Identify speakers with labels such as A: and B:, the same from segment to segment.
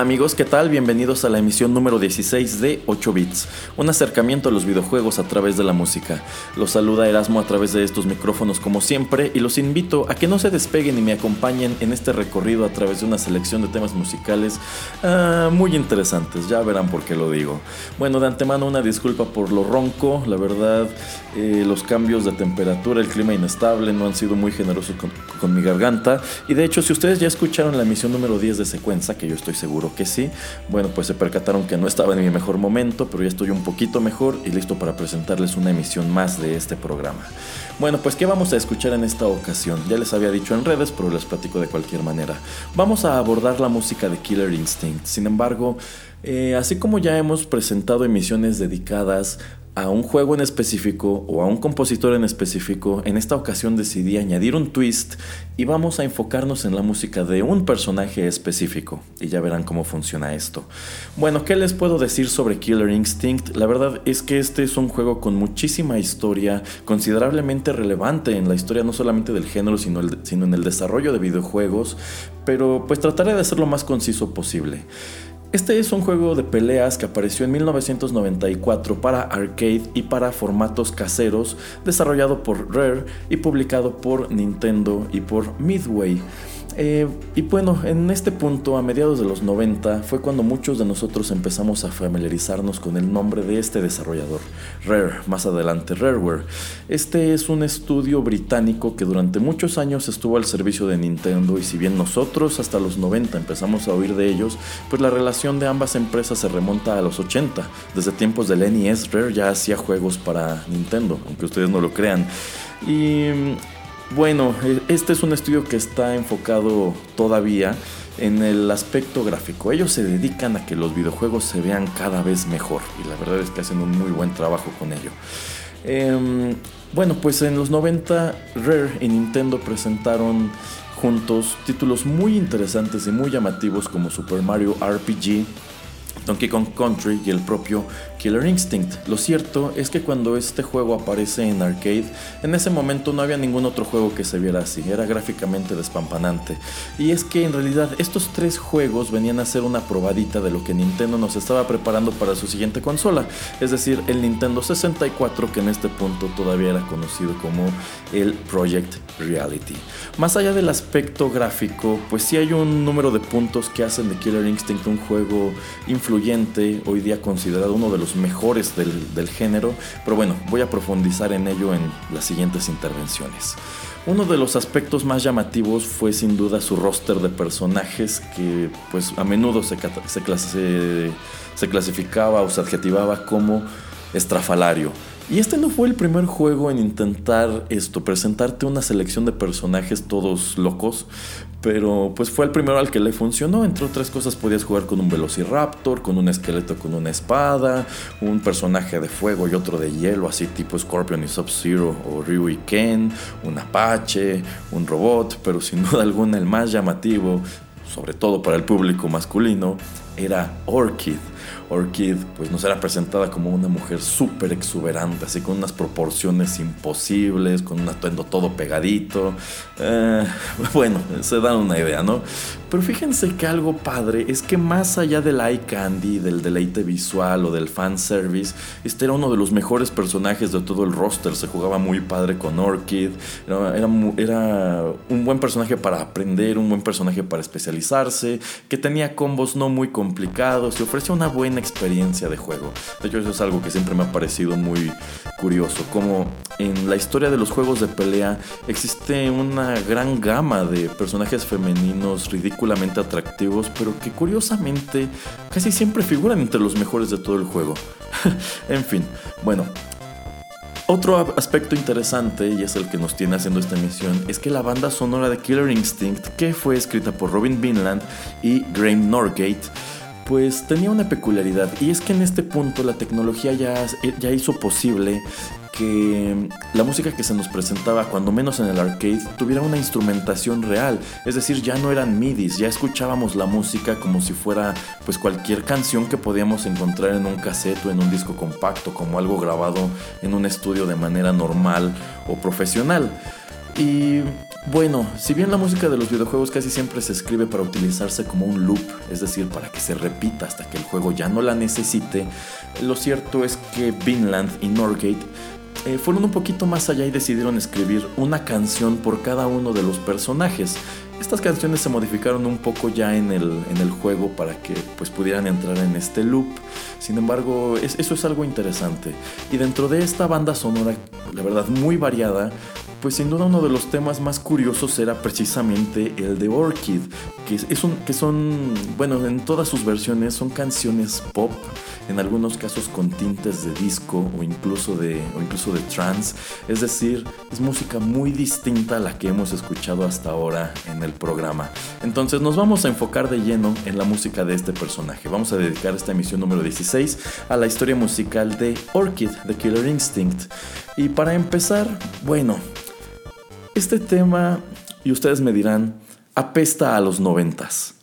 A: Amigos, ¿qué tal? Bienvenidos a la emisión número 16 de 8 bits, un acercamiento a los videojuegos a través de la música. Los saluda Erasmo a través de estos micrófonos como siempre y los invito a que no se despeguen y me acompañen en este recorrido a través de una selección de temas musicales ah, muy interesantes, ya verán por qué lo digo. Bueno, de antemano una disculpa por lo ronco, la verdad eh, los cambios de temperatura, el clima inestable no han sido muy generosos con, con mi garganta y de hecho si ustedes ya escucharon la emisión número 10 de secuencia, que yo estoy seguro que sí. Bueno, pues se percataron que no estaba en mi mejor momento, pero ya estoy un poquito mejor y listo para presentarles una emisión más de este programa. Bueno, pues ¿qué vamos a escuchar en esta ocasión? Ya les había dicho en redes, pero les platico de cualquier manera. Vamos a abordar la música de Killer Instinct. Sin embargo, eh, así como ya hemos presentado emisiones dedicadas a un juego en específico o a un compositor en específico, en esta ocasión decidí añadir un twist y vamos a enfocarnos en la música de un personaje específico y ya verán cómo funciona esto. Bueno, ¿qué les puedo decir sobre Killer Instinct? La verdad es que este es un juego con muchísima historia, considerablemente relevante en la historia no solamente del género, sino, sino en el desarrollo de videojuegos, pero pues trataré de ser lo más conciso posible. Este es un juego de peleas que apareció en 1994 para arcade y para formatos caseros, desarrollado por Rare y publicado por Nintendo y por Midway. Eh, y bueno, en este punto, a mediados de los 90, fue cuando muchos de nosotros empezamos a familiarizarnos con el nombre de este desarrollador, Rare, más adelante Rareware. Este es un estudio británico que durante muchos años estuvo al servicio de Nintendo y si bien nosotros hasta los 90 empezamos a oír de ellos, pues la relación de ambas empresas se remonta a los 80. Desde tiempos del NES, Rare ya hacía juegos para Nintendo, aunque ustedes no lo crean. Y bueno, e, este es un estudio que está enfocado todavía en el aspecto gráfico. Ellos se dedican a que los videojuegos se vean cada vez mejor y la verdad es que hacen un muy buen trabajo con ello. Em, bueno, pues en los 90 Rare y Nintendo presentaron juntos títulos muy interesantes y muy llamativos como Super Mario RPG, Donkey Kong Country y el propio Killer Instinct. Lo cierto es que cuando este juego aparece en arcade, en ese momento no había ningún otro juego que se viera así, era gráficamente despampanante. Y es que en realidad estos tres juegos venían a ser una probadita de lo que Nintendo nos estaba preparando para su siguiente consola, es decir, el Nintendo 64 que en este punto todavía era conocido como el Project Reality. Más allá del aspecto gráfico, pues sí hay un número de puntos que hacen de Killer Instinct un juego influyente, hoy día considerado uno de los mejores del, género, pero bueno, voy a profundizar en ello en las siguientes intervenciones. Uno de los aspectos más llamativos fue sin duda su roster de personajes que pues a menudo se, se, se clasificaba o se adjetivaba como estrafalario. Y este no fue el primer juego en intentar esto, presentarte una selección de personajes todos locos, pero pues fue el primero al que le funcionó. Entre otras cosas podías jugar con un velociraptor, con un esqueleto con una espada, un personaje de fuego y otro de hielo, así tipo Scorpion y Sub-Zero o Ryu y Ken, un apache, un robot, pero sin duda alguna el más llamativo, sobre todo para el público masculino, era Orchid. Orchid pues nos era presentada como una mujer súper exuberante, así con unas proporciones imposibles, con un atuendo todo pegadito. Eh, bueno, se dan una idea, ¿no? Pero fíjense que algo padre es que más allá del eye candy, del deleite visual o del fanservice, este era uno de los mejores personajes de todo el roster. Se jugaba muy padre con Orchid. Era, un buen personaje para aprender, un buen personaje para especializarse, que tenía combos no muy complicados y ofrecía una buena experiencia de juego. De hecho, eso es algo que siempre me ha parecido muy curioso, como en la historia de los juegos de pelea existe una gran gama de personajes femeninos ridículamente atractivos, pero que curiosamente casi siempre figuran entre los mejores de todo el juego. en fin, bueno, otro aspecto interesante, y es el que nos tiene haciendo esta emisión, es que la banda sonora de Killer Instinct, que fue escrita por Robin Vinland y Graham Norgate, pues tenía una peculiaridad y es que en este punto la tecnología ya, ya hizo posible que la música que se nos presentaba, cuando menos en el arcade, tuviera una instrumentación real. Es decir, ya no eran midis, ya escuchábamos la música como si fuera pues cualquier canción que podíamos encontrar en un cassette o en un disco compacto, como algo grabado en un estudio de manera normal o profesional. Y bueno, si bien la música de los videojuegos casi siempre se escribe para utilizarse como un loop, es decir, para que se repita hasta que el juego ya no la necesite, lo cierto es que Vinland y Norgate eh, fueron un poquito más allá y decidieron escribir una canción por cada uno de los personajes. Estas canciones se modificaron un poco ya en el, en el juego para que pues, pudieran entrar en este loop. Sin embargo, eso es algo interesante. Y dentro de esta banda sonora, la verdad, muy variada, pues sin duda uno de los temas más curiosos era precisamente el de Orchid, que, es un, que son, bueno, en todas sus versiones son canciones pop, en algunos casos con tintes de disco o incluso de, o incluso de trance, es decir, es música muy distinta a la que hemos escuchado hasta ahora en el programa. Entonces nos vamos a enfocar de lleno en la música de este personaje. Vamos a dedicar esta emisión número 16 a la historia musical de Orchid, The Killer Instinct. Y para empezar, bueno, este tema, y ustedes me dirán, apesta a los noventas.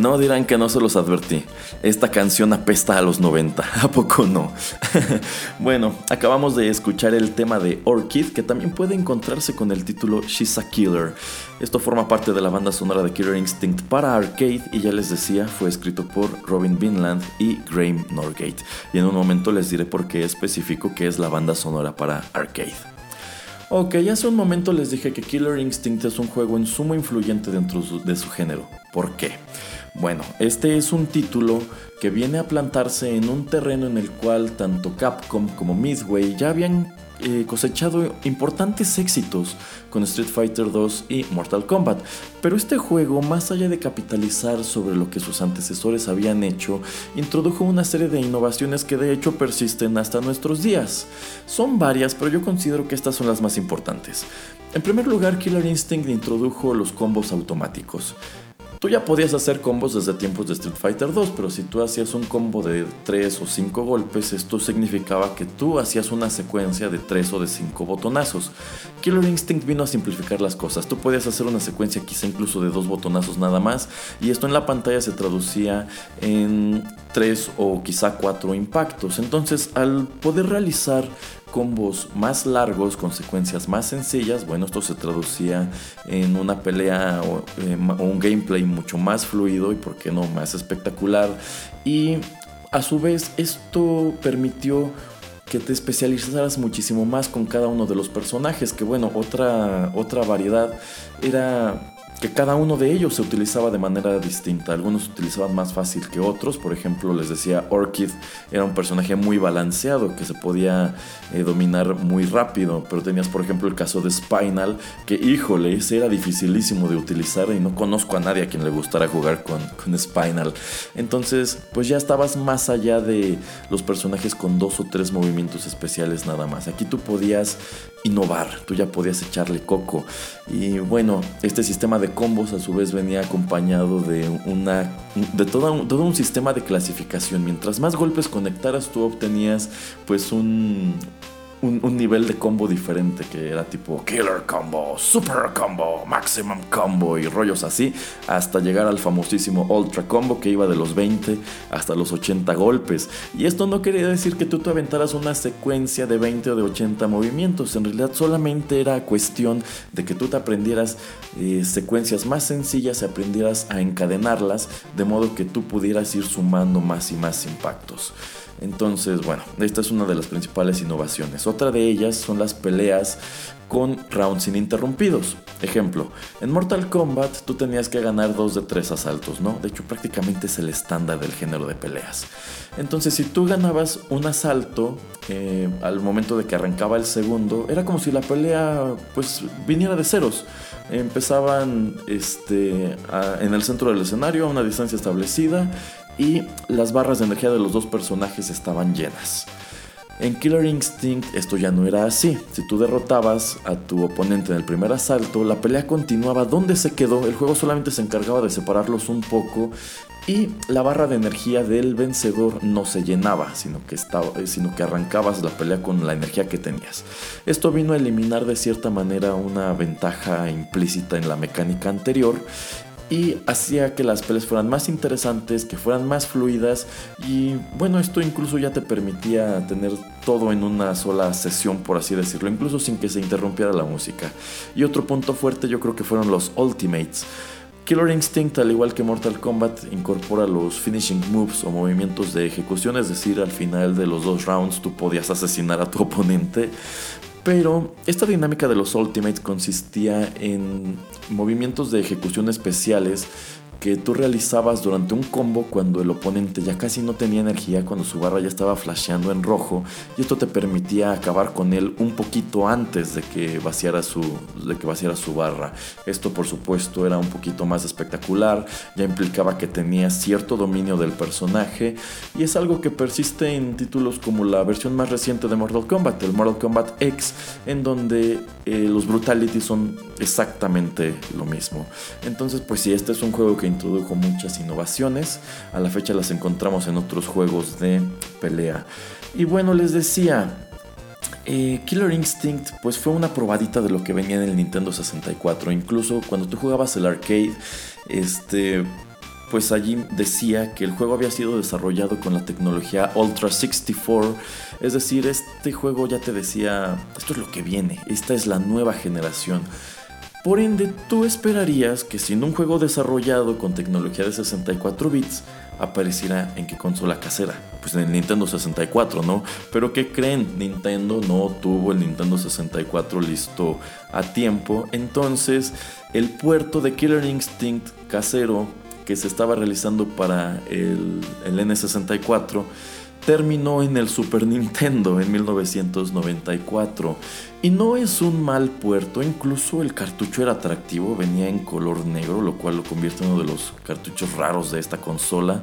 A: No dirán que no se los advertí. Esta canción apesta a los 90. ¿A poco no? bueno, acabamos de escuchar el tema de Orchid, que también puede encontrarse con el título She's a Killer. Esto forma parte de la banda sonora de Killer Instinct para arcade y ya les decía, fue escrito por Robin Vinland y Graham Norgate. Y en un momento les diré por qué específico que es la banda sonora para arcade. Ok, hace un momento les dije que Killer Instinct es un juego en sumo influyente dentro de su género. ¿Por qué? Bueno, este es un título que viene a plantarse en un terreno en el cual tanto Capcom como Midway ya habían eh, cosechado importantes éxitos con Street Fighter 2 y Mortal Kombat. Pero este juego, más allá de capitalizar sobre lo que sus antecesores habían hecho, introdujo una serie de innovaciones que de hecho persisten hasta nuestros días. Son varias, pero yo considero que estas son las más importantes. En primer lugar, Killer Instinct introdujo los combos automáticos. Tú ya podías hacer combos desde tiempos de Street Fighter 2, pero si tú hacías un combo de 3 o 5 golpes, esto significaba que tú hacías una secuencia de 3 o de 5 botonazos. Killer Instinct vino a simplificar las cosas. Tú podías hacer una secuencia quizá incluso de 2 botonazos nada más, y esto en la pantalla se traducía en 3 o quizá 4 impactos. Entonces, al poder realizar combos más largos, con secuencias más sencillas, bueno, esto se traducía en una pelea eh, o, un gameplay mucho más fluido y, por qué no, más espectacular. Y a su vez, esto permitió que te especializaras muchísimo más con cada uno de los personajes, que bueno, otra, otra variedad era que cada uno de ellos se utilizaba de manera distinta. Algunos se utilizaban más fácil que otros. Por ejemplo, les decía, Orchid era un personaje muy balanceado que se podía eh, dominar muy rápido. Pero tenías, por ejemplo, el caso de Spinal, que híjole, ese era dificilísimo de utilizar y no conozco a nadie a quien le gustara jugar con, con Spinal. Entonces, pues ya estabas más allá de los personajes con dos o tres movimientos especiales nada más. Aquí tú podías innovar, tú ya podías echarle coco. Y bueno, este sistema de combos a su vez venía acompañado de una de todo un, todo un sistema de clasificación. Mientras más golpes conectaras, tú obtenías pues un, un, nivel de combo diferente que era tipo Killer Combo, Super Combo, Maximum Combo y rollos así, hasta llegar al famosísimo Ultra Combo que iba de los 20 hasta los 80 golpes. Y esto no quería decir que tú te aventaras una secuencia de 20 o de 80 movimientos, en realidad solamente era cuestión de que tú te aprendieras eh, secuencias más sencillas y aprendieras a encadenarlas de modo que tú pudieras ir sumando más y más impactos. Entonces, bueno, esta es una de las principales innovaciones. Otra de ellas son las peleas con rounds ininterrumpidos. Ejemplo, en Mortal Kombat tú tenías que ganar dos de tres asaltos, ¿no? De hecho, prácticamente es el estándar del género de peleas. Entonces, si tú ganabas un asalto eh, al momento de que arrancaba el segundo, era como si la pelea pues viniera de ceros. Empezaban este, en el centro del escenario a una distancia establecida y las barras de energía de los dos personajes estaban llenas. En Killer Instinct esto ya no era así. Si tú derrotabas a tu oponente en el primer asalto, la pelea continuaba donde se quedó. El juego solamente se encargaba de separarlos un poco y la barra de energía del vencedor no se llenaba, sino que, estaba, sino que arrancabas la pelea con la energía que tenías. Esto vino a eliminar de cierta manera una ventaja implícita en la mecánica anterior y hacía que las peleas fueran más interesantes, que fueran más fluidas y bueno, esto incluso ya te permitía tener todo en una sola sesión, por así decirlo, incluso sin que se interrumpiera la música. Y otro punto fuerte yo creo que fueron los Ultimates. Killer Instinct, al igual que Mortal Kombat, incorpora los finishing moves o movimientos de ejecución, es decir, al final de los dos rounds tú podías asesinar a tu oponente, pero esta dinámica de los Ultimates consistía en movimientos de ejecución especiales que tú realizabas durante un combo cuando el oponente ya casi no tenía energía, cuando su barra ya estaba flasheando en rojo, y esto te permitía acabar con él un poquito antes de que vaciara su, de que vaciara su barra. Esto por supuesto era un poquito más espectacular, ya implicaba que tenía cierto dominio del personaje, y es algo que persiste en títulos como la versión más reciente de Mortal Kombat, el Mortal Kombat X, en donde eh, los brutalities son exactamente lo mismo. Entonces pues si este es un juego que introdujo muchas innovaciones. A la fecha las encontramos en otros juegos de pelea. Y bueno, les decía, eh, Killer Instinct pues fue una probadita de lo que venía en el Nintendo 64. Incluso cuando tú jugabas el arcade, este pues allí decía que el juego había sido desarrollado con la tecnología Ultra 64, es decir, este juego ya te decía, esto es lo que viene, esta es la nueva generación. Por ende, tú esperarías que siendo un juego desarrollado con tecnología de 64 bits, apareciera en qué consola casera. Pues en el Nintendo 64, ¿no? Pero ¿qué creen? Nintendo no tuvo el Nintendo 64 listo a tiempo. Entonces, el puerto de Killer Instinct casero que se estaba realizando para el, el N64 terminó en el Super Nintendo en 1994. Y no es un mal puerto, incluso el cartucho era atractivo, venía en color negro, lo cual lo convierte en uno de los cartuchos raros de esta consola.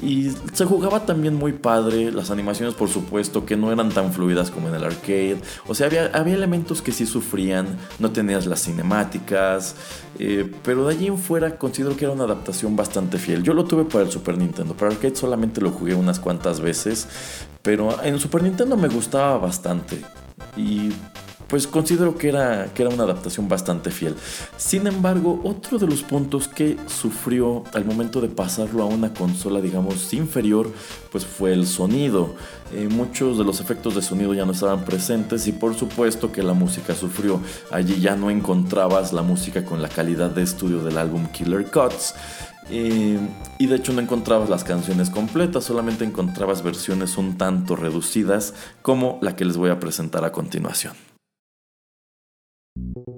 A: Y se jugaba también muy padre, las animaciones por supuesto que no eran tan fluidas como en el arcade, o sea, había, había elementos que sí sufrían, no tenías las cinemáticas, eh, pero de allí en fuera considero que era una adaptación bastante fiel. Yo lo tuve para el Super Nintendo, para arcade solamente lo jugué unas cuantas veces, pero en el Super Nintendo me gustaba bastante. Y pues considero que era, que era una adaptación bastante fiel. Sin embargo, otro de los puntos que sufrió al momento de pasarlo a una consola, digamos, inferior, pues fue el sonido. Eh, muchos de los efectos de sonido ya no estaban presentes y por supuesto que la música sufrió. Allí ya no encontrabas la música con la calidad de estudio del álbum Killer Cuts. Eh, y de hecho no encontrabas las canciones completas, solamente encontrabas versiones un tanto reducidas como la que les voy a presentar a continuación. Thank you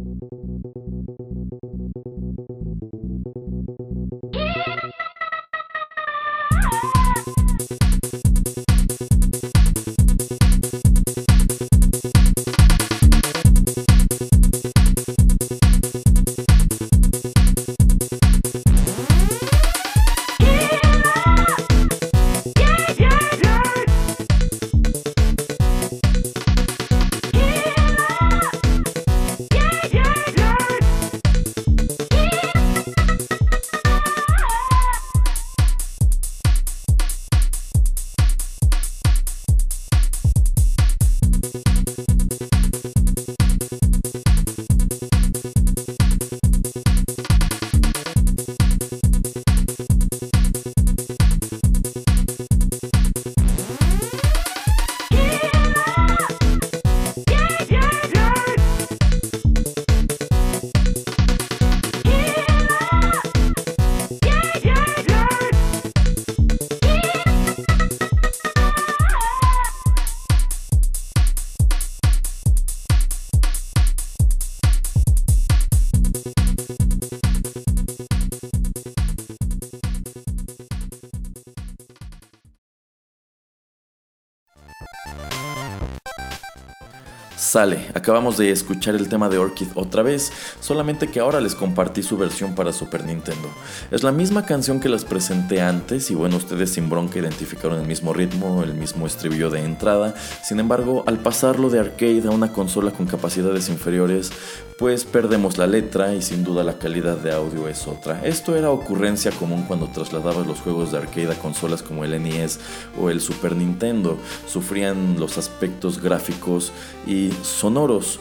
A: Sale, acabamos de escuchar el tema de Orchid otra vez, solamente que ahora les compartí su versión para Super Nintendo. Es la misma canción que les presenté antes y bueno, ustedes sin bronca identificaron el mismo ritmo, el mismo estribillo de entrada. Sin embargo, al pasarlo de arcade a una consola con capacidades inferiores, pues perdemos la letra y sin duda la calidad de audio es otra. Esto era ocurrencia común cuando trasladabas los juegos de arcade a consolas como el NES o el Super Nintendo. Sufrían los aspectos gráficos y sonoros.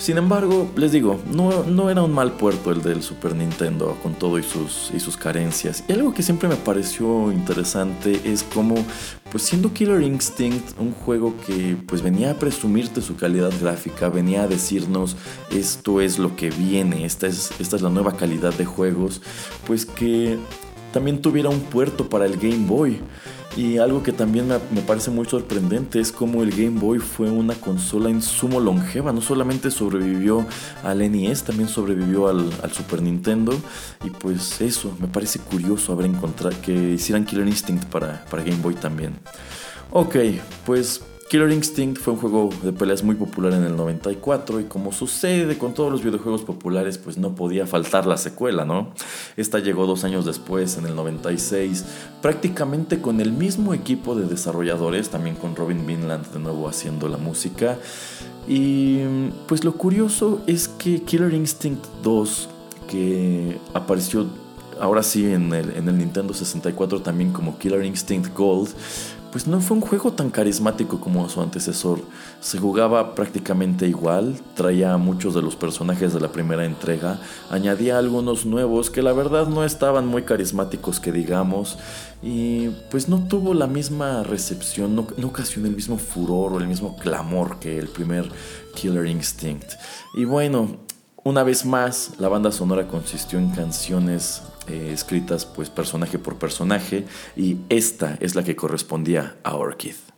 A: Sin embargo, les digo, no, no, era un mal puerto el del Super Nintendo con todo y sus, y sus carencias. Y algo que siempre me pareció interesante es como, pues siendo Killer Instinct un juego que pues venía a presumirte su calidad gráfica, venía a decirnos esto es lo que viene, esta es, esta es la nueva calidad de juegos, pues que también tuviera un puerto para el Game Boy. Y algo que también me, parece muy sorprendente es cómo el Game Boy fue una consola en sumo longeva. No solamente sobrevivió al NES, también sobrevivió al, Super Nintendo. Y pues eso, me parece curioso haber encontrado que hicieran Killer Instinct para, para Game Boy también. Ok, pues Killer Instinct fue un juego de peleas muy popular en el 94 y como sucede con todos los videojuegos populares, pues no podía faltar la secuela, ¿no? Esta llegó dos años después, en el 96, prácticamente con el mismo equipo de desarrolladores, también con Robin Vinland de nuevo haciendo la música. Y pues lo curioso es que Killer Instinct 2, que apareció ahora sí en el, en el Nintendo 64 también como Killer Instinct Gold, pues no fue un juego tan carismático como su antecesor. Se jugaba prácticamente igual, traía a muchos de los personajes de la primera entrega, añadía algunos nuevos que la verdad no estaban muy carismáticos que digamos, y pues no tuvo la misma recepción, no, no ocasionó el mismo furor o el mismo clamor que el primer Killer Instinct. Y bueno, una vez más, la banda sonora consistió en canciones eh, escritas pues personaje por personaje y esta es la que correspondía a Orchid.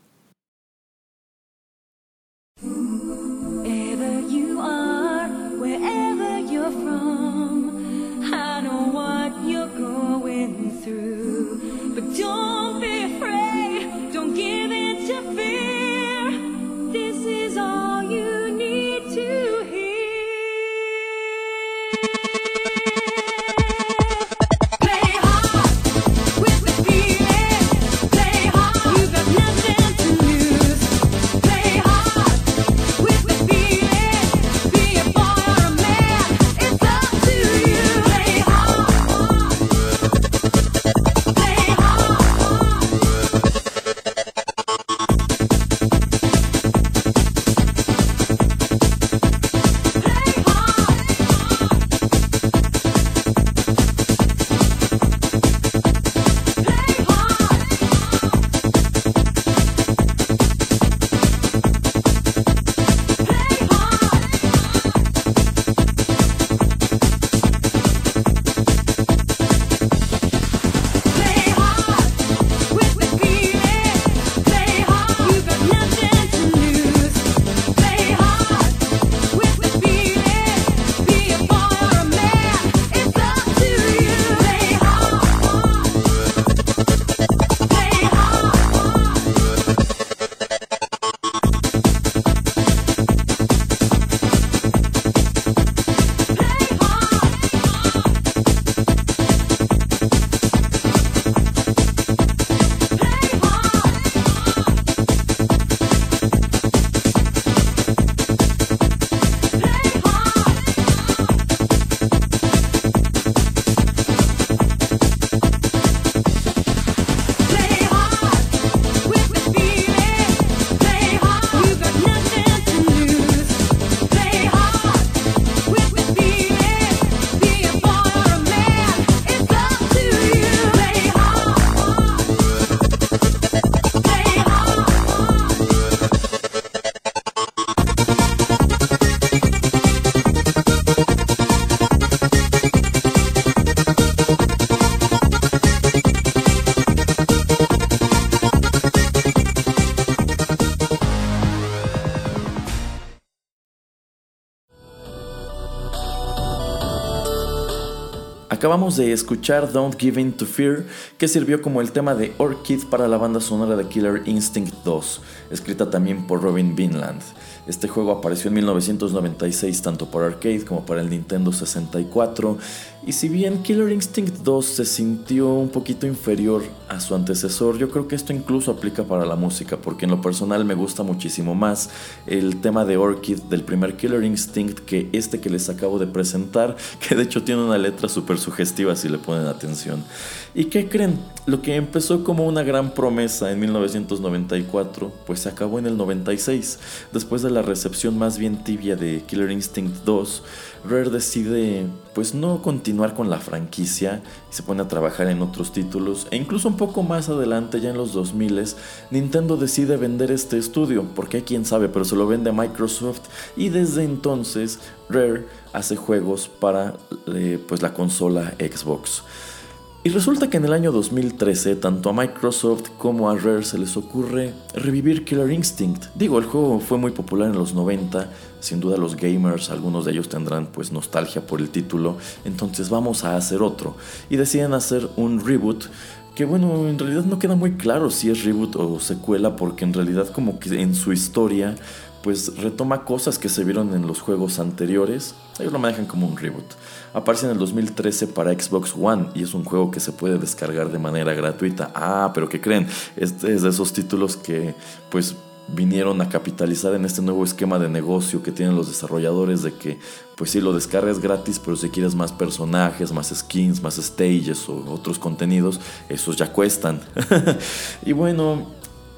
A: Acabamos de escuchar Don't Give In to Fear, que sirvió como el tema de Orchid para la banda sonora de Killer Instinct 2, escrita también por Robin Vinland. Este juego apareció en 1996 tanto para arcade como para el Nintendo 64 y si bien Killer Instinct 2 se sintió un poquito inferior a su antecesor, yo creo que esto incluso aplica para la música porque en lo personal me gusta muchísimo más el tema de Orchid del primer Killer Instinct que este que les acabo de presentar, que de hecho tiene una letra súper sugestiva si le ponen atención. ¿Y qué creen? Lo que empezó como una gran promesa en 1994, pues se acabó en el 96, después de la recepción más bien tibia de Killer Instinct 2, Rare decide pues no continuar con la franquicia y se pone a trabajar en otros títulos e incluso un poco más adelante ya en los 2000 Nintendo decide vender este estudio porque quién sabe pero se lo vende a Microsoft y desde entonces Rare hace juegos para eh, pues la consola Xbox. Y resulta que en el año 2013, tanto a Microsoft como a Rare se les ocurre revivir Killer Instinct. Digo, el juego fue muy popular en los 90, sin duda los gamers, algunos de ellos tendrán pues nostalgia por el título, entonces vamos a hacer otro. Y deciden hacer un reboot que bueno, en realidad no queda muy claro si es reboot o secuela, porque en realidad como que en su historia pues retoma cosas que se vieron en los juegos anteriores, ellos lo manejan como un reboot. Aparece en el 2013 para Xbox One y es un juego que se puede descargar de manera gratuita. Ah, pero ¿qué creen? Este es de esos títulos que pues vinieron a capitalizar en este nuevo esquema de negocio que tienen los desarrolladores de que pues sí lo descargas gratis pero si quieres más personajes, más skins, más stages o otros contenidos, esos ya cuestan. y bueno,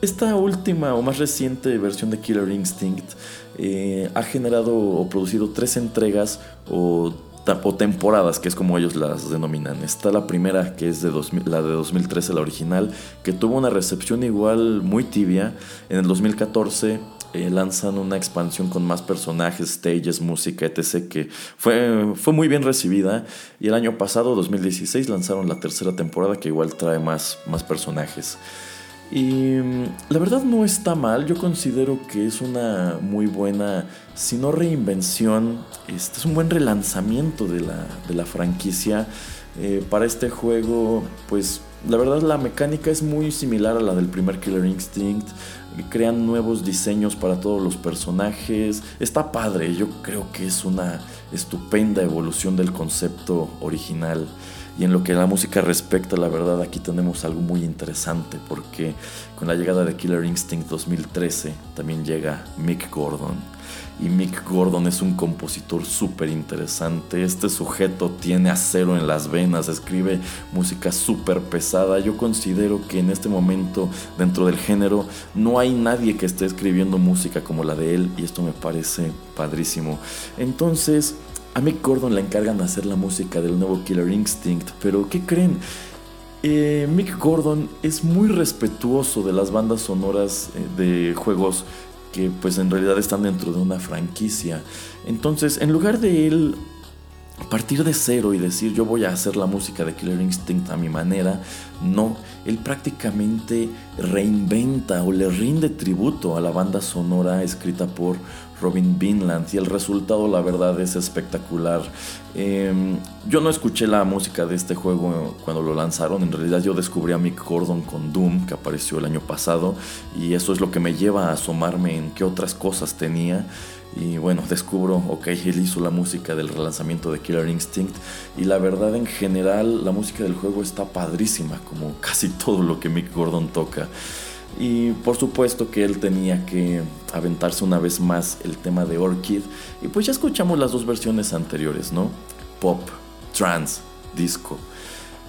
A: esta última o más reciente versión de Killer Instinct eh, ha generado o producido tres entregas o, temporadas, que es como ellos las denominan. Está la primera, que es de la de 2013, la original, que tuvo una recepción igual muy tibia. En el 2014 eh, lanzan una expansión con más personajes, stages, música, etc. que fue, fue muy bien recibida. Y el año pasado, 2016, lanzaron la tercera temporada que igual trae más, más personajes. Y mm, la verdad no está mal, yo considero que es una muy buena, si no reinvención, este es un buen relanzamiento de la, franquicia. Eh, para este juego, pues la verdad la mecánica es muy similar a la del primer Killer Instinct. Crean nuevos diseños para todos los personajes. Está padre, yo creo que es una estupenda evolución del concepto original. Y en lo que la música respecta, la verdad aquí tenemos algo muy interesante porque con la llegada de Killer Instinct 2013 también llega Mick Gordon. Y Mick Gordon es un compositor súper interesante. Este sujeto tiene acero en las venas, escribe música súper pesada. Yo considero que en este momento dentro del género no hay nadie que esté escribiendo música como la de él y esto me parece padrísimo. Entonces... A Mick Gordon le encargan de hacer la música del nuevo Killer Instinct, pero ¿qué creen? Eh, Mick Gordon es muy respetuoso de las bandas sonoras eh, de juegos que pues en realidad están dentro de una franquicia. Entonces, en lugar de él partir de cero y decir yo voy a hacer la música de Killer Instinct a mi manera, no, él prácticamente reinventa o le rinde tributo a la banda sonora escrita por Robin Vinland y el resultado la verdad es espectacular. Em, yo no escuché la música de este juego cuando lo lanzaron, en realidad yo descubrí a Mick Gordon con Doom que apareció el año pasado y eso es lo que me lleva a asomarme en qué otras cosas tenía. Y bueno, descubro, ok, él hizo la música del relanzamiento de Killer Instinct. Y la verdad, en general, la música del juego está padrísima, como casi todo lo que Mick Gordon toca. Y por supuesto que él tenía que aventarse una vez más el tema de Orchid. Y pues ya escuchamos las dos versiones anteriores, ¿no? Pop, trance, disco.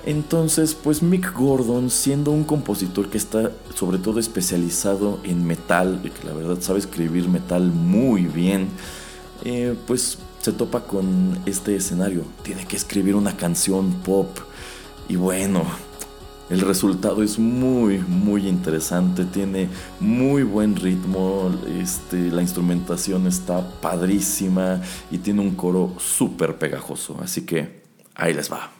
A: Entonces, pues Mick Gordon, siendo un compositor que está sobre todo especializado en metal, y que la verdad sabe escribir metal muy bien, eh, pues se topa con este escenario. Tiene que escribir una canción pop. Y bueno, el resultado es muy, muy interesante, tiene muy buen ritmo, este, la instrumentación está padrísima y tiene un coro súper pegajoso, así que ahí les va.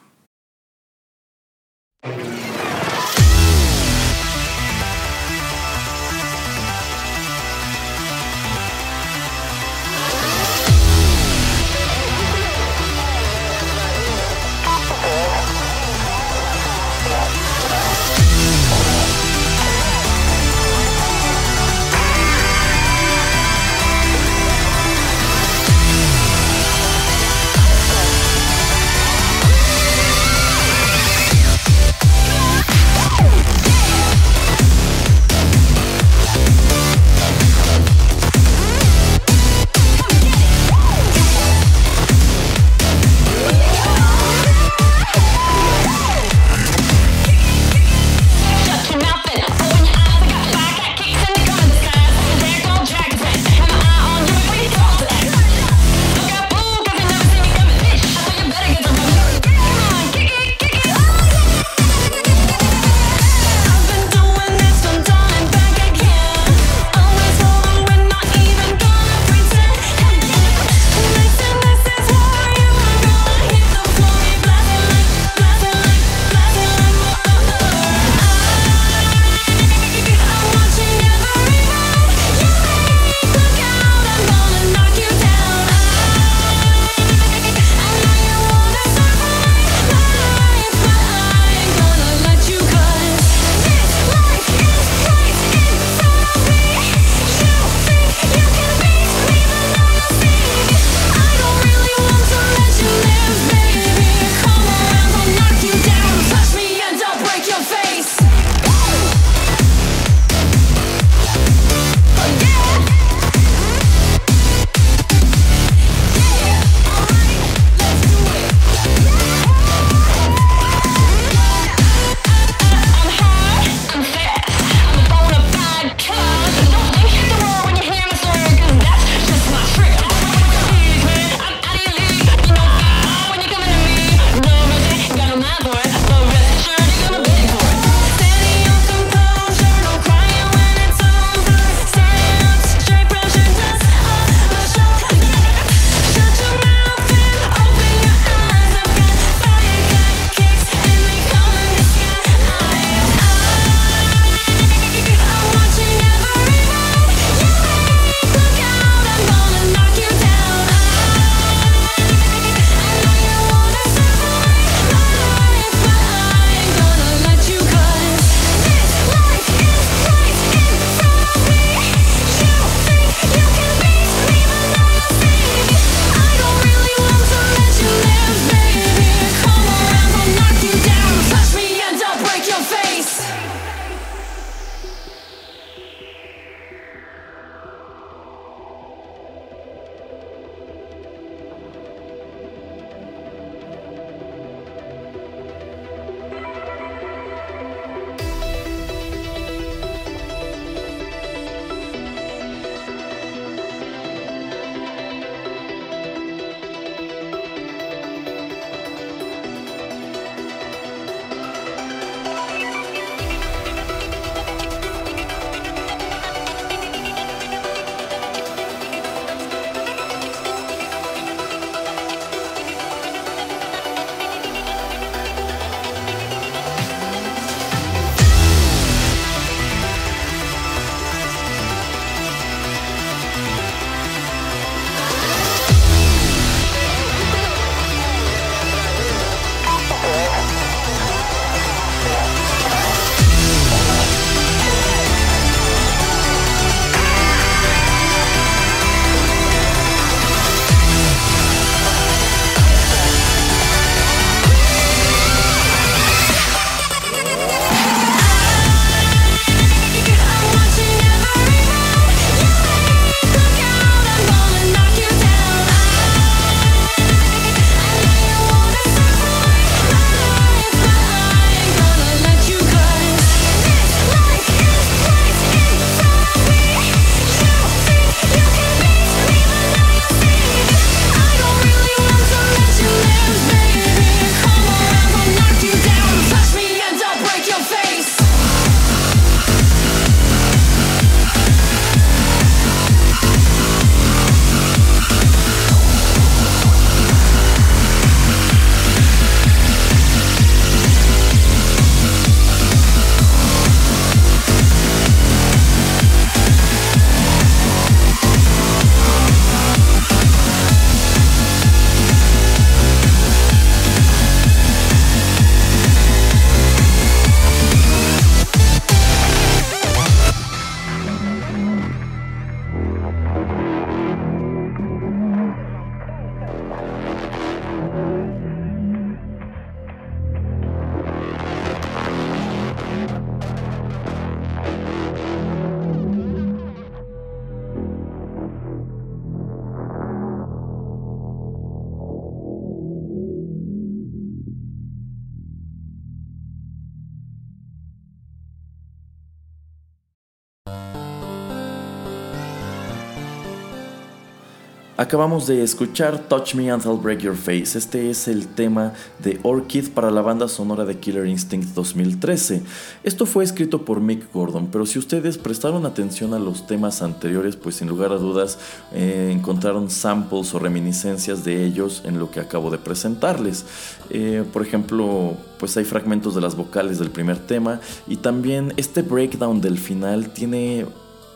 A: Acabamos de escuchar Touch Me and I'll Break Your Face. Este es el tema de Orchid para la banda sonora de Killer Instinct 2013. Esto fue escrito por Mick Gordon, pero si ustedes prestaron atención a los temas anteriores, pues sin lugar a dudas eh, encontraron samples o reminiscencias de ellos en lo que acabo de presentarles. Eh, por ejemplo, pues hay fragmentos de las vocales del primer tema y también este breakdown del final tiene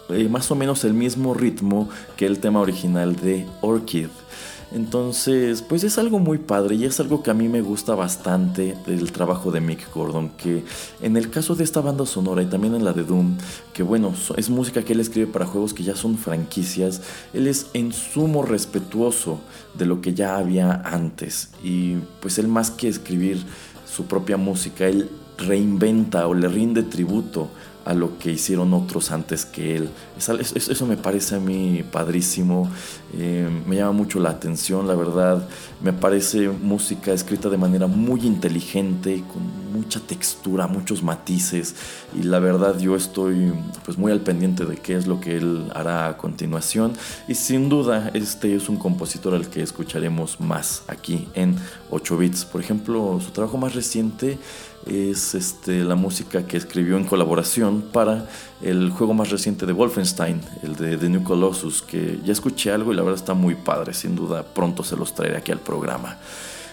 A: eh, más o menos el mismo ritmo que el tema original de Orchid. Entonces, pues es algo muy padre y es algo que a mí me gusta bastante del trabajo de Mick Gordon, que en el caso de esta banda sonora y también en la de Doom, que bueno, es música que él escribe para juegos que ya son franquicias, él es en sumo respetuoso de lo que ya había antes y pues él más que escribir su propia música, él reinventa o le rinde tributo a lo que hicieron otros antes que él. Eso, me parece a mí padrísimo, eh, me llama mucho la atención, la verdad. Me parece música escrita de manera muy inteligente, con mucha textura, muchos matices. Y la verdad yo estoy pues muy al pendiente de qué es lo que él hará a continuación. Y sin duda este es un compositor al que escucharemos más aquí en 8 bits. Por ejemplo, su trabajo más reciente es este, la música que escribió en colaboración para el juego más reciente de Wolfenstein, el de The New Colossus, que ya escuché algo y la verdad está muy padre, sin duda pronto se los traeré aquí al programa.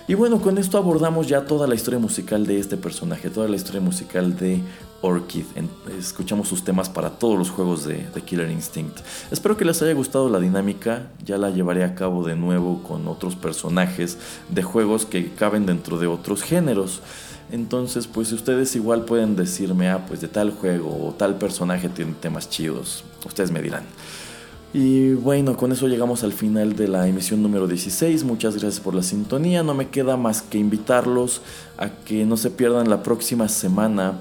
A: Y bueno, con esto abordamos ya toda la historia musical de este personaje, toda la historia musical de Orchid. escuchamos sus temas para todos los juegos de, de, Killer Instinct. Espero que les haya gustado la dinámica, ya la llevaré a cabo de nuevo con otros personajes de juegos que caben dentro de otros géneros. Entonces, pues ustedes igual pueden decirme, ah, pues de tal juego o tal personaje tiene temas chidos. Ustedes me dirán. Y bueno, con eso llegamos al final de la emisión número 16. Muchas gracias por la sintonía. No me queda más que invitarlos a que no se pierdan la próxima semana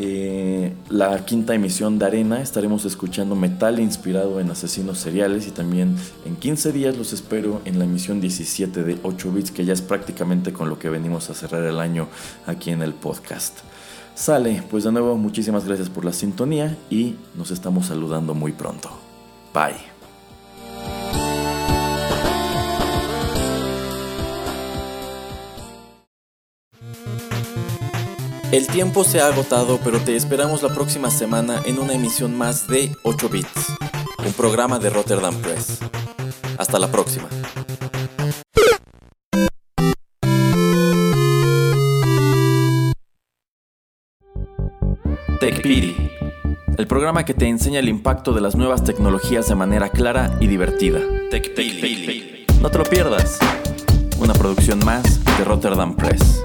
A: eh, la quinta emisión de Arena. Estaremos escuchando metal inspirado en asesinos seriales y también en 15 días los espero en la emisión 17 de 8 bits, que ya es prácticamente con lo que venimos a cerrar el año aquí en el podcast. Sale, pues de nuevo muchísimas gracias por la sintonía y nos estamos saludando muy pronto. Bye. El tiempo se ha agotado, pero te esperamos la próxima semana en una emisión más de 8 Bits, un programa de Rotterdam Press. Hasta la próxima. TechPiri, el programa que te enseña el impacto de las nuevas tecnologías de manera clara y divertida. TechPiri. No te lo pierdas. Una producción más de Rotterdam Press.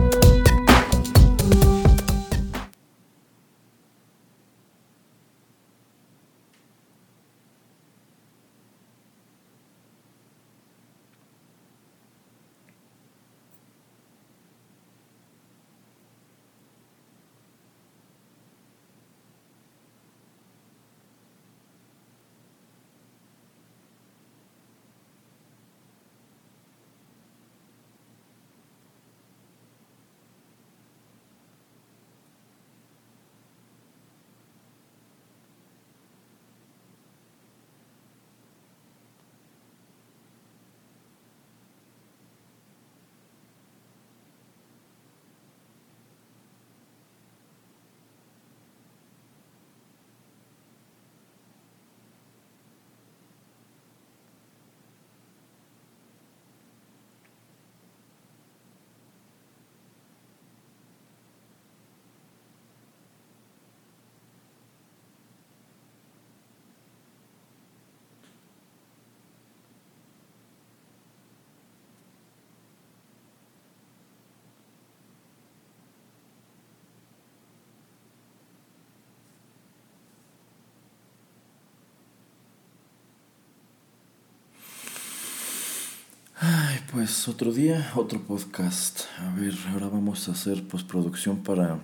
A: Pues otro día, otro podcast. A ver, ahora vamos a hacer postproducción para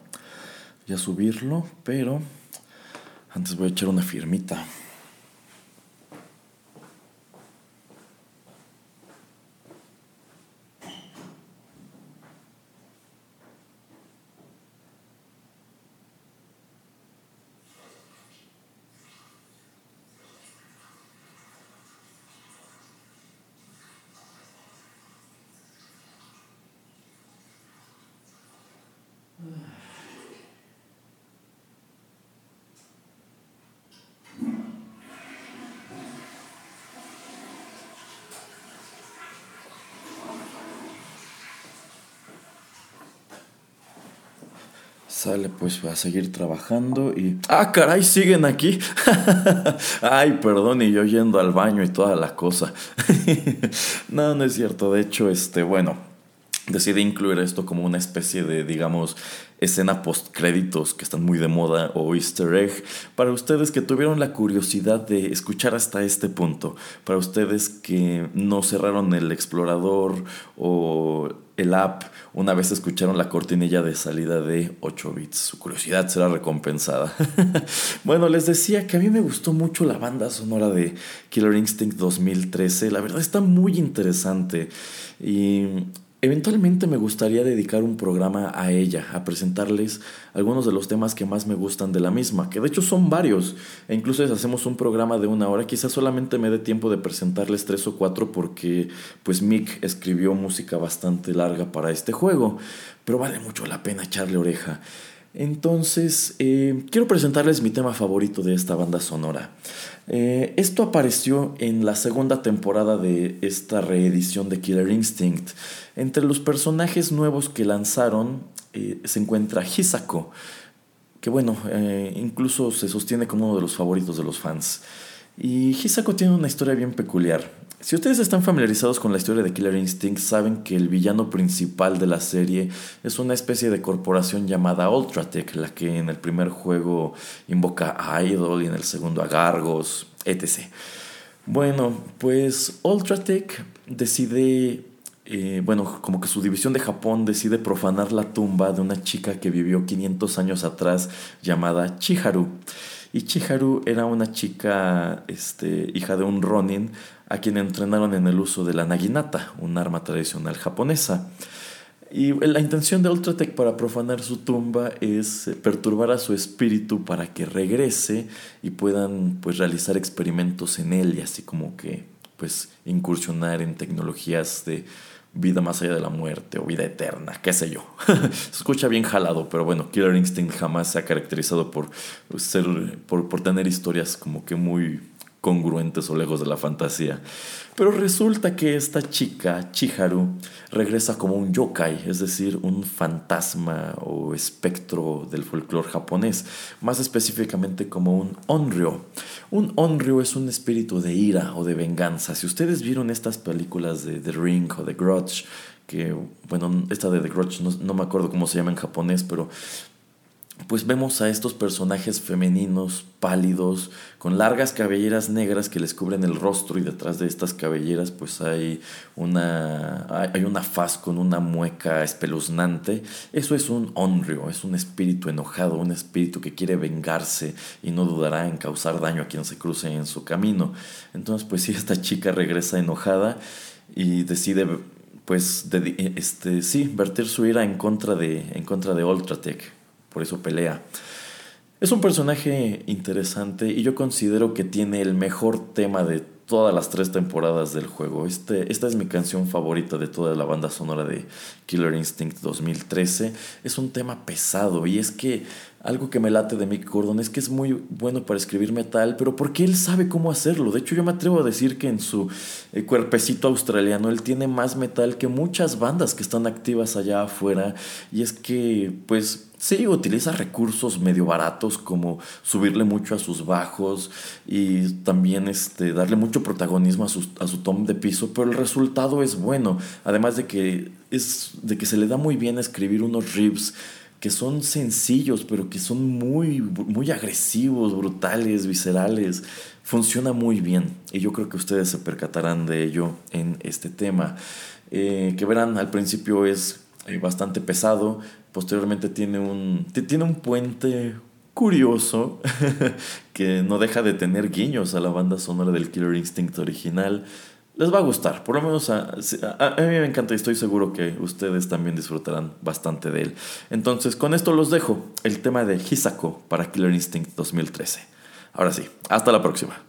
A: ya subirlo, pero antes voy a echar una firmita. Sale pues a seguir trabajando y... ¡Ah, caray! ¿Siguen aquí? Ay, perdón, y yo yendo al baño y toda la cosa. no, no es cierto. De hecho, este, bueno, decidí incluir esto como una especie de, digamos, escena post créditos que están muy de moda o easter egg para ustedes que tuvieron la curiosidad de escuchar hasta este punto, para ustedes que no cerraron el explorador o el app una vez escucharon la cortinilla de salida de 8 bits. Su curiosidad será recompensada. bueno, les decía que a mí me gustó mucho la banda sonora de Killer Instinct 2013. La verdad está muy interesante y Eventualmente me gustaría dedicar un programa a ella, a presentarles algunos de los temas que más me gustan de la misma, que de hecho son varios, e incluso si hacemos un programa de una hora, quizás solamente me dé tiempo de presentarles tres o cuatro porque pues Mick escribió música bastante larga para este juego, pero vale mucho la pena echarle oreja. Entonces, eh, quiero presentarles mi tema favorito de esta banda sonora. Eh, esto apareció en la segunda temporada de esta reedición de Killer Instinct. Entre los personajes nuevos que lanzaron eh, se encuentra Hisako, que bueno, incluso se sostiene como uno de los favoritos de los fans. Y Hisako tiene una historia bien peculiar. Si ustedes están familiarizados con la historia de Killer Instinct, saben que el villano principal de la serie es una especie de corporación llamada Ultratech, la que en el primer juego invoca a Idol y en el segundo a Gargos, etc. Bueno, pues Ultratech decide, eh, bueno, como que su división de Japón decide profanar la tumba de una chica que vivió 500 años atrás llamada Chiharu. Y Chiharu era una chica, este, hija de un Ronin, a quien entrenaron en el uso de la naginata, un arma tradicional japonesa. Y la intención de Ultratech para profanar su tumba es eh, perturbar a su espíritu para que regrese y puedan pues realizar experimentos en él y así como que pues incursionar en tecnologías de vida más allá de la muerte o vida eterna, qué sé yo. Se escucha bien jalado, pero bueno, Killer Instinct jamás se ha caracterizado por ser por, por tener historias como que muy congruentes o lejos de la fantasía. Pero resulta que esta chica, Chiharu, regresa como un yokai, es decir, un fantasma o espectro del folclore japonés, más específicamente como un onryo. Un onryo es un espíritu de ira o de venganza. Si ustedes vieron estas películas de The Ring o The Grudge, que, bueno, esta de The Grudge no, no me acuerdo cómo se llama en japonés, pero pues vemos a estos personajes femeninos pálidos con largas cabelleras negras que les cubren el rostro y detrás de estas cabelleras pues hay una hay una faz con una mueca espeluznante. Eso es un onryo es un espíritu enojado un espíritu que quiere vengarse y no dudará en causar daño a quien se cruce en su camino. Entonces pues si esta chica regresa enojada y decide pues este sí vertir su ira en contra de en contra de Ultratech por eso pelea. Es un personaje interesante y yo considero que tiene el mejor tema de todas las tres temporadas del juego. Este, esta es mi canción favorita de toda la banda sonora de Killer Instinct 2013. Es un tema pesado y es que algo que me late de Mick Gordon es que es muy bueno para escribir metal, pero porque él sabe cómo hacerlo. De hecho, yo me atrevo a decir que en su eh, cuerpecito australiano él tiene más metal que muchas bandas que están activas allá afuera. Y es que, pues, Sí, utiliza recursos medio baratos como subirle mucho a sus bajos y también este, darle mucho protagonismo a su, a su tom de piso, pero el resultado es bueno. Además de que, es, de que se le da muy bien escribir unos riffs que son sencillos, pero que son muy, muy agresivos, brutales, viscerales. Funciona muy bien y yo creo que ustedes se percatarán de ello en este tema. Eh, que verán, al principio es eh, bastante pesado, posteriormente tiene un, tiene un puente curioso que no deja de tener guiños a la banda sonora del Killer Instinct original. Les va a gustar, por lo menos a, a, mí me encanta y estoy seguro que ustedes también disfrutarán bastante de él. Entonces, con esto los dejo, el tema de Hisako para Killer Instinct 2013. Ahora sí, hasta la próxima.